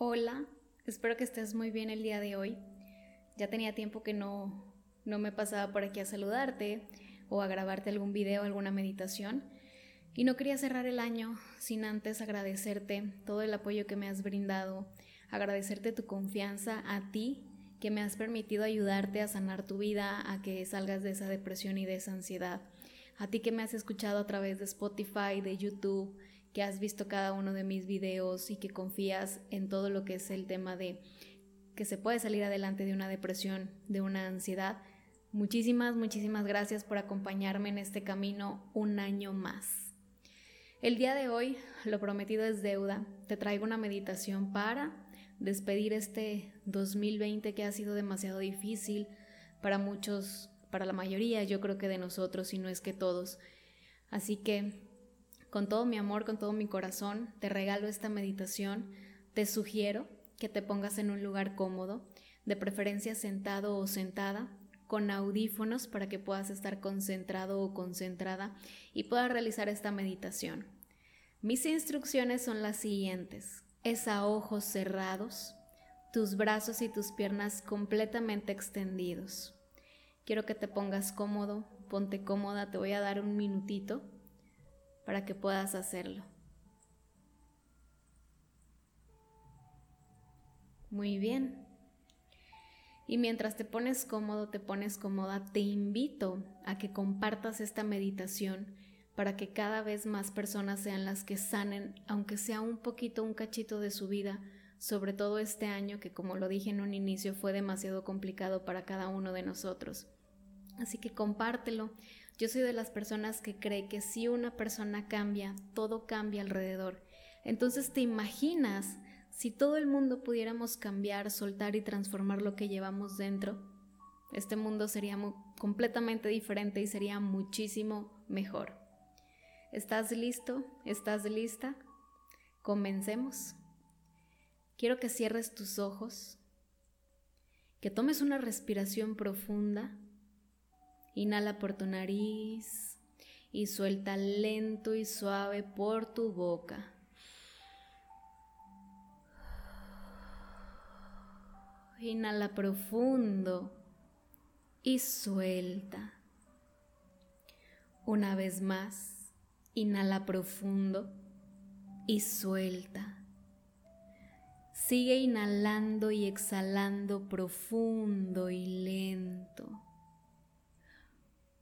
Hola, espero que estés muy bien el día de hoy. Ya tenía tiempo que no, no me pasaba por aquí a saludarte o a grabarte algún video, alguna meditación. Y no quería cerrar el año sin antes agradecerte todo el apoyo que me has brindado, agradecerte tu confianza a ti que me has permitido ayudarte a sanar tu vida, a que salgas de esa depresión y de esa ansiedad. A ti que me has escuchado a través de Spotify, de YouTube, que has visto cada uno de mis videos y que confías en todo lo que es el tema de que se puede salir adelante de una depresión, de una ansiedad. Muchísimas, muchísimas gracias por acompañarme en este camino un año más. El día de hoy, lo prometido es deuda, te traigo una meditación para despedir este 2020 que ha sido demasiado difícil para muchos, para la mayoría, yo creo que de nosotros, y no es que todos. Así que con todo mi amor, con todo mi corazón, te regalo esta meditación. Te sugiero que te pongas en un lugar cómodo, de preferencia sentado o sentada, con audífonos para que puedas estar concentrado o concentrada y puedas realizar esta meditación. Mis instrucciones son las siguientes. Es a ojos cerrados, tus brazos y tus piernas completamente extendidos. Quiero que te pongas cómodo, ponte cómoda, te voy a dar un minutito para que puedas hacerlo. Muy bien. Y mientras te pones cómodo, te pones cómoda, te invito a que compartas esta meditación para que cada vez más personas sean las que sanen, aunque sea un poquito, un cachito de su vida, sobre todo este año que como lo dije en un inicio fue demasiado complicado para cada uno de nosotros. Así que compártelo, yo soy de las personas que cree que si una persona cambia, todo cambia alrededor. Entonces te imaginas si todo el mundo pudiéramos cambiar, soltar y transformar lo que llevamos dentro, este mundo sería completamente diferente y sería muchísimo mejor. ¿Estás listo? ¿Estás lista? Comencemos. Quiero que cierres tus ojos, que tomes una respiración profunda Inhala por tu nariz y suelta lento y suave por tu boca. Inhala profundo y suelta. Una vez más, inhala profundo y suelta. Sigue inhalando y exhalando profundo y lento.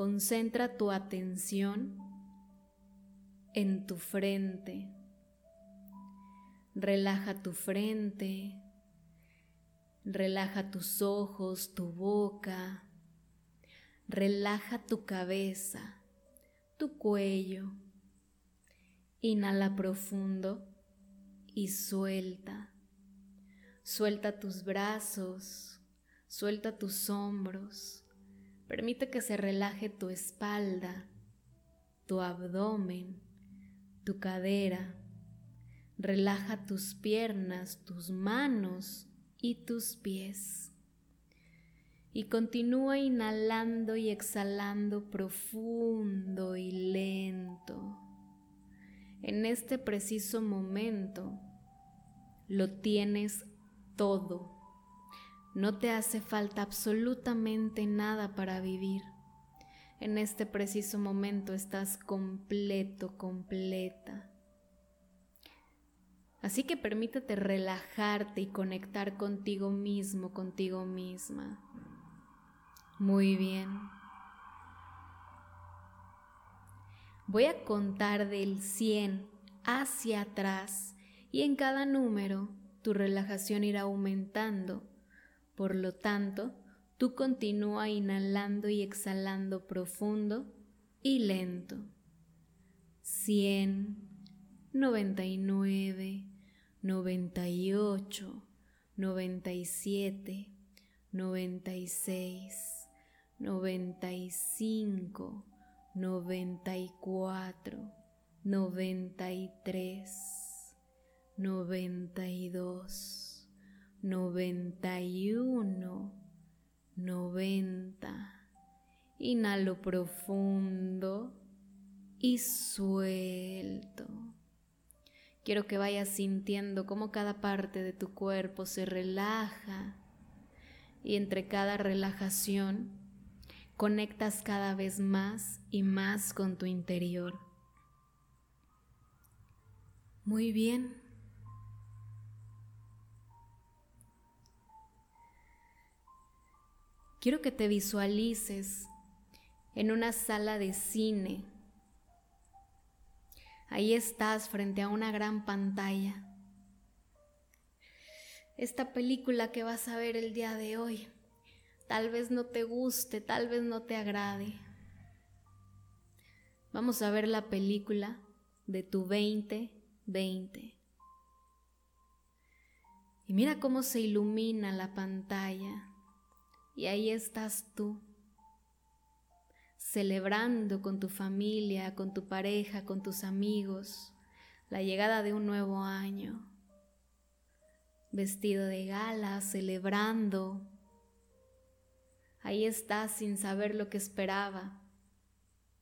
Concentra tu atención en tu frente. Relaja tu frente. Relaja tus ojos, tu boca. Relaja tu cabeza, tu cuello. Inhala profundo y suelta. Suelta tus brazos, suelta tus hombros Permite que se relaje tu espalda, tu abdomen, tu cadera. Relaja tus piernas, tus manos y tus pies. Y continúa inhalando y exhalando profundo y lento. En este preciso momento lo tienes todo no te hace falta absolutamente nada para vivir. En este preciso momento estás completo, completa. Así que permítete relajarte y conectar contigo mismo, contigo misma. Muy bien. Voy a contar del 100 hacia atrás y en cada número tu relajación irá aumentando por lo tanto, tú continúa inhalando y exhalando profundo y lento. 100, 99, 98, 97, 96, 95, 94, 93, 92 91, 90. Inhalo profundo y suelto. Quiero que vayas sintiendo cómo cada parte de tu cuerpo se relaja y entre cada relajación conectas cada vez más y más con tu interior. Muy bien. Quiero que te visualices en una sala de cine. Ahí estás frente a una gran pantalla. Esta película que vas a ver el día de hoy tal vez no te guste, tal vez no te agrade. Vamos a ver la película de tu 2020. Y mira cómo se ilumina la pantalla. Y ahí estás tú, celebrando con tu familia, con tu pareja, con tus amigos, la llegada de un nuevo año, vestido de gala, celebrando. Ahí estás sin saber lo que esperaba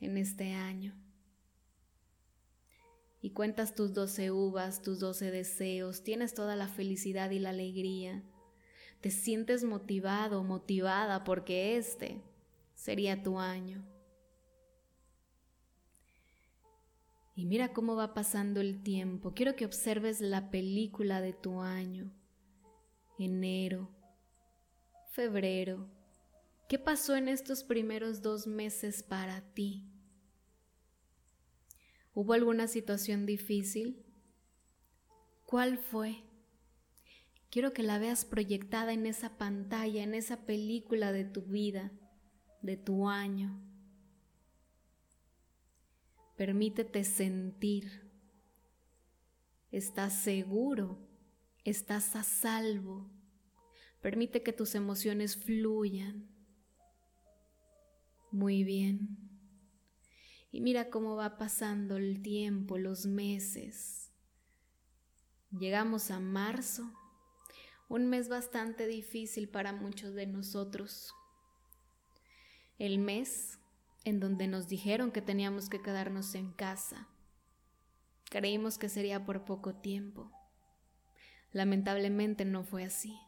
en este año. Y cuentas tus doce uvas, tus doce deseos, tienes toda la felicidad y la alegría te sientes motivado, motivada porque este sería tu año. Y mira cómo va pasando el tiempo. Quiero que observes la película de tu año. Enero, febrero. ¿Qué pasó en estos primeros dos meses para ti? ¿Hubo alguna situación difícil? ¿Cuál fue? Quiero que la veas proyectada en esa pantalla, en esa película de tu vida, de tu año. Permítete sentir. Estás seguro, estás a salvo. Permite que tus emociones fluyan. Muy bien. Y mira cómo va pasando el tiempo, los meses. Llegamos a marzo un mes bastante difícil para muchos de nosotros. El mes en donde nos dijeron que teníamos que quedarnos en casa. Creímos que sería por poco tiempo. Lamentablemente no fue así.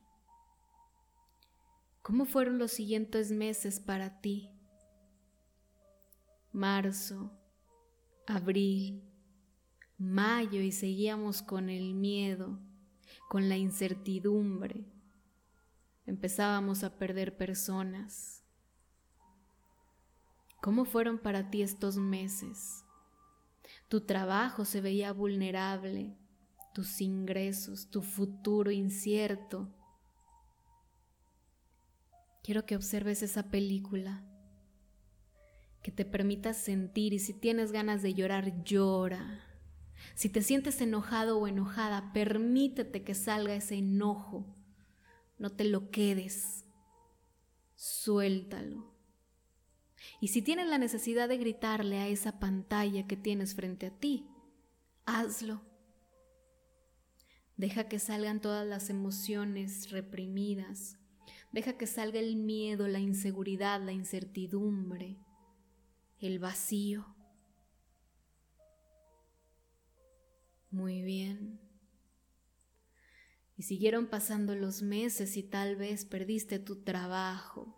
¿Cómo fueron los siguientes meses para ti? Marzo, abril, mayo y seguíamos con el miedo con la incertidumbre. Empezábamos a perder personas. ¿Cómo fueron para ti estos meses? Tu trabajo se veía vulnerable, tus ingresos, tu futuro incierto. Quiero que observes esa película, que te permitas sentir y si tienes ganas de llorar, llora. Si te sientes enojado o enojada, permítete que salga ese enojo. No te lo quedes. Suéltalo. Y si tienes la necesidad de gritarle a esa pantalla que tienes frente a ti, hazlo. Deja que salgan todas las emociones reprimidas. Deja que salga el miedo, la inseguridad, la incertidumbre, el vacío. Muy bien. Y siguieron pasando los meses y tal vez perdiste tu trabajo.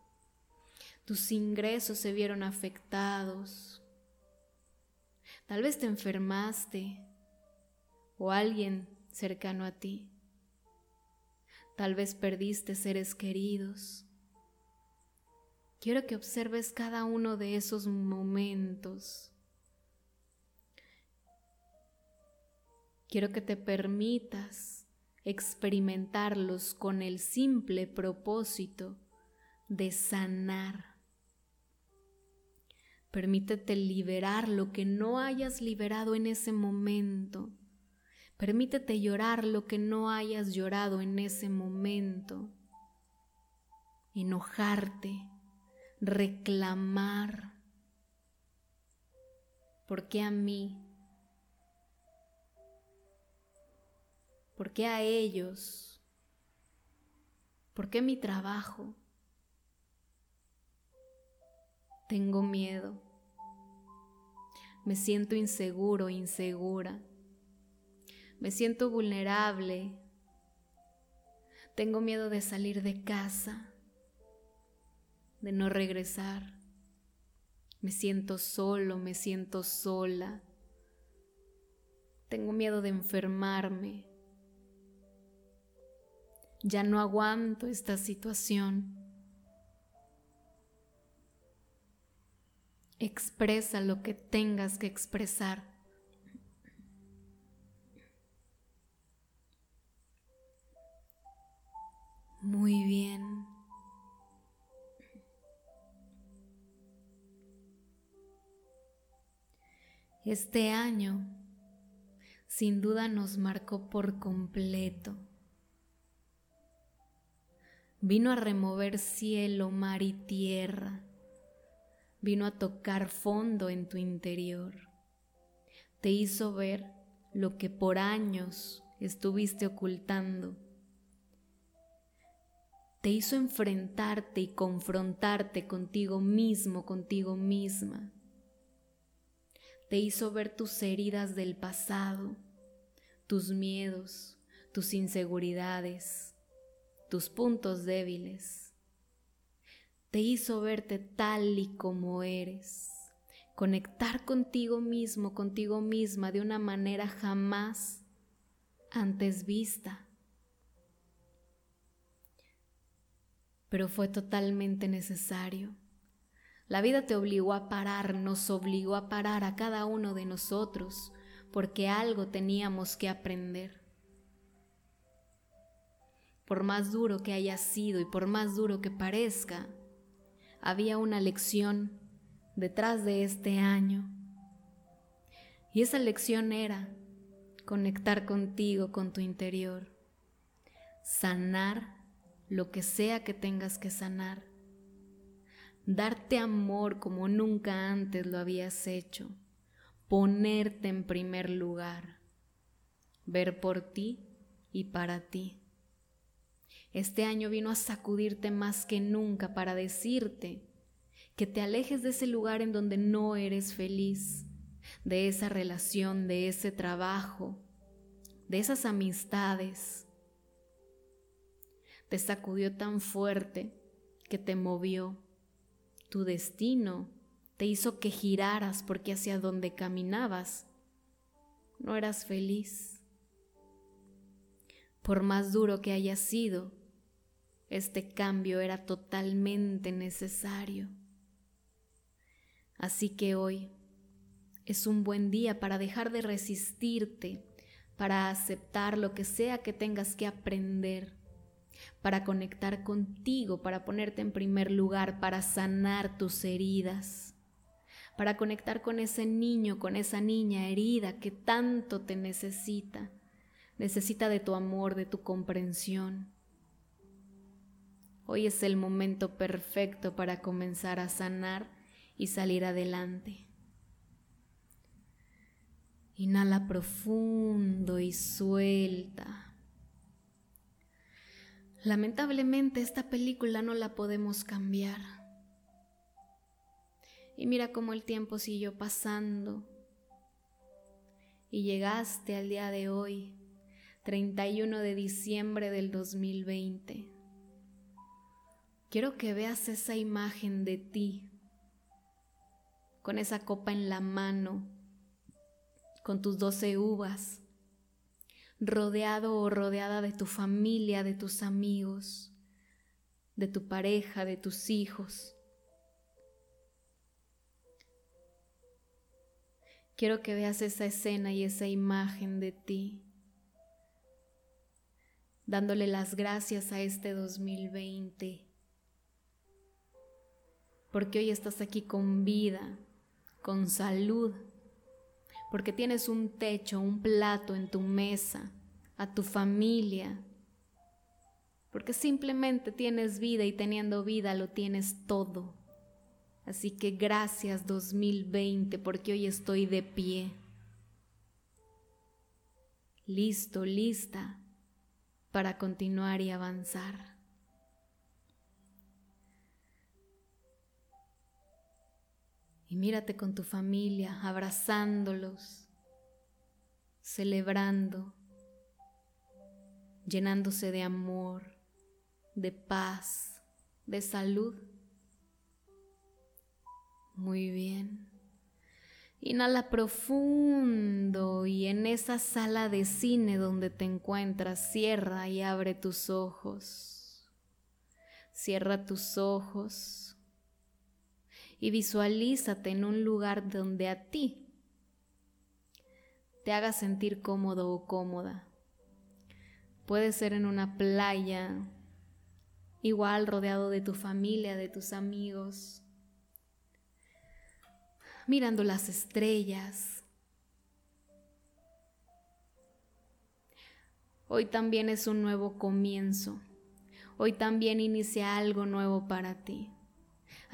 Tus ingresos se vieron afectados. Tal vez te enfermaste o alguien cercano a ti. Tal vez perdiste seres queridos. Quiero que observes cada uno de esos momentos Quiero que te permitas experimentarlos con el simple propósito de sanar. Permítete liberar lo que no hayas liberado en ese momento. Permítete llorar lo que no hayas llorado en ese momento. Enojarte, reclamar. ¿Por qué a mí? ¿Por qué a ellos? ¿Por qué mi trabajo? Tengo miedo. Me siento inseguro, insegura. Me siento vulnerable. Tengo miedo de salir de casa, de no regresar. Me siento solo, me siento sola. Tengo miedo de enfermarme. Ya no aguanto esta situación. Expresa lo que tengas que expresar. Muy bien. Este año sin duda nos marcó por completo. Vino a remover cielo, mar y tierra. Vino a tocar fondo en tu interior. Te hizo ver lo que por años estuviste ocultando te hizo enfrentarte y confrontarte contigo mismo, contigo misma. Te hizo ver tus heridas del pasado, tus miedos, tus inseguridades, tus puntos débiles. Te hizo verte tal y como eres, conectar contigo mismo, contigo misma de una manera jamás antes vista. pero fue totalmente necesario. La vida te obligó a parar, nos obligó a parar a cada uno de nosotros, porque algo teníamos que aprender. Por más duro que haya sido y por más duro que parezca, había una lección detrás de este año. Y esa lección era conectar contigo, con tu interior, sanar lo que sea que tengas que sanar. Darte amor como nunca antes lo habías hecho. Ponerte en primer lugar. Ver por ti y para ti. Este año vino a sacudirte más que nunca para decirte que te alejes de ese lugar en donde no eres feliz, de esa relación, de ese trabajo, de esas amistades, te sacudió tan fuerte que te movió. Tu destino te hizo que giraras porque hacia donde caminabas no eras feliz. Por más duro que haya sido, este cambio era totalmente necesario. Así que hoy es un buen día para dejar de resistirte, para aceptar lo que sea que tengas que aprender para conectar contigo, para ponerte en primer lugar, para sanar tus heridas, para conectar con ese niño, con esa niña herida que tanto te necesita, necesita de tu amor, de tu comprensión. Hoy es el momento perfecto para comenzar a sanar y salir adelante. Inhala profundo y suelta. Lamentablemente esta película no la podemos cambiar. Y mira cómo el tiempo siguió pasando. Y llegaste al día de hoy, 31 de diciembre del 2020. Quiero que veas esa imagen de ti, con esa copa en la mano, con tus doce uvas rodeado o rodeada de tu familia, de tus amigos, de tu pareja, de tus hijos. Quiero que veas esa escena y esa imagen de ti, dándole las gracias a este 2020, porque hoy estás aquí con vida, con salud porque tienes un techo, un plato en tu mesa, a tu familia, porque simplemente tienes vida y teniendo vida lo tienes todo. Así que gracias 2020 porque hoy estoy de pie. Listo, lista para continuar y avanzar. Y mírate con tu familia, abrazándolos, celebrando llenándose de amor, de paz, de salud. Muy bien. Inhala profundo y en esa sala de cine donde te encuentras, cierra y abre tus ojos. Cierra tus ojos y visualízate en un lugar donde a ti te haga sentir cómodo o cómoda. Puede ser en una playa, igual rodeado de tu familia, de tus amigos, mirando las estrellas. Hoy también es un nuevo comienzo. Hoy también inicia algo nuevo para ti.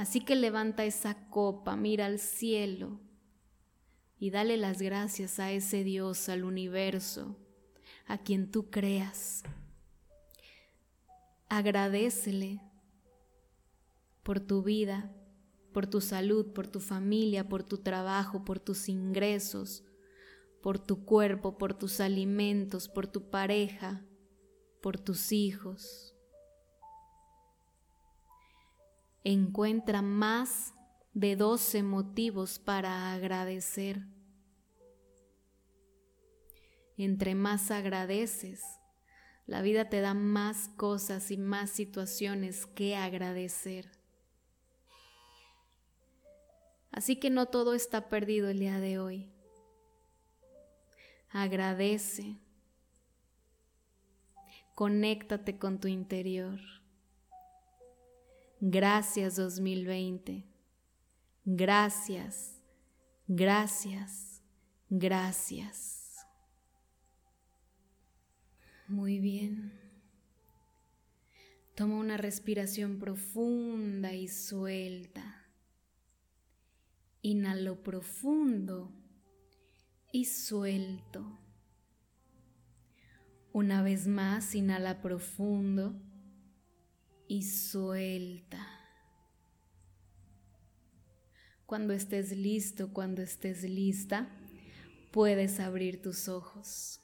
Así que levanta esa copa, mira al cielo y dale las gracias a ese Dios, al universo, a quien tú creas. Agradecele por tu vida, por tu salud, por tu familia, por tu trabajo, por tus ingresos, por tu cuerpo, por tus alimentos, por tu pareja, por tus hijos. Encuentra más de 12 motivos para agradecer. Entre más agradeces, la vida te da más cosas y más situaciones que agradecer. Así que no todo está perdido el día de hoy. Agradece. Conéctate con tu interior. Gracias 2020. Gracias, gracias, gracias. Muy bien. Toma una respiración profunda y suelta. Inhalo profundo y suelto. Una vez más, inhala profundo y suelta. Cuando estés listo, cuando estés lista, puedes abrir tus ojos.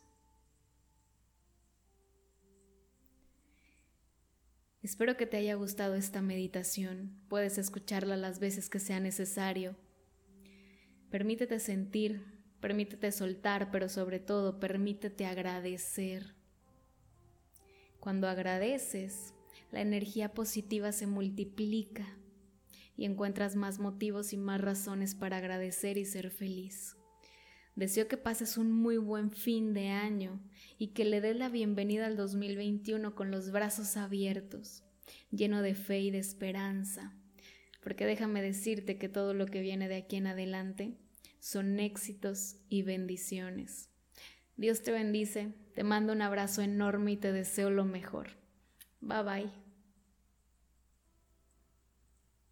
Espero que te haya gustado esta meditación. Puedes escucharla las veces que sea necesario Permítete sentir, permítete soltar, pero sobre todo permítete agradecer. Cuando agradeces, la energía positiva se multiplica y encuentras más motivos y más razones para agradecer y ser feliz. Deseo que pases un muy buen fin de año y que le des la bienvenida al 2021 con los brazos abiertos, lleno de fe y de esperanza porque déjame decirte que todo lo que viene de aquí en adelante son éxitos y bendiciones. Dios te bendice, te mando un abrazo enorme y te deseo lo mejor. Bye bye.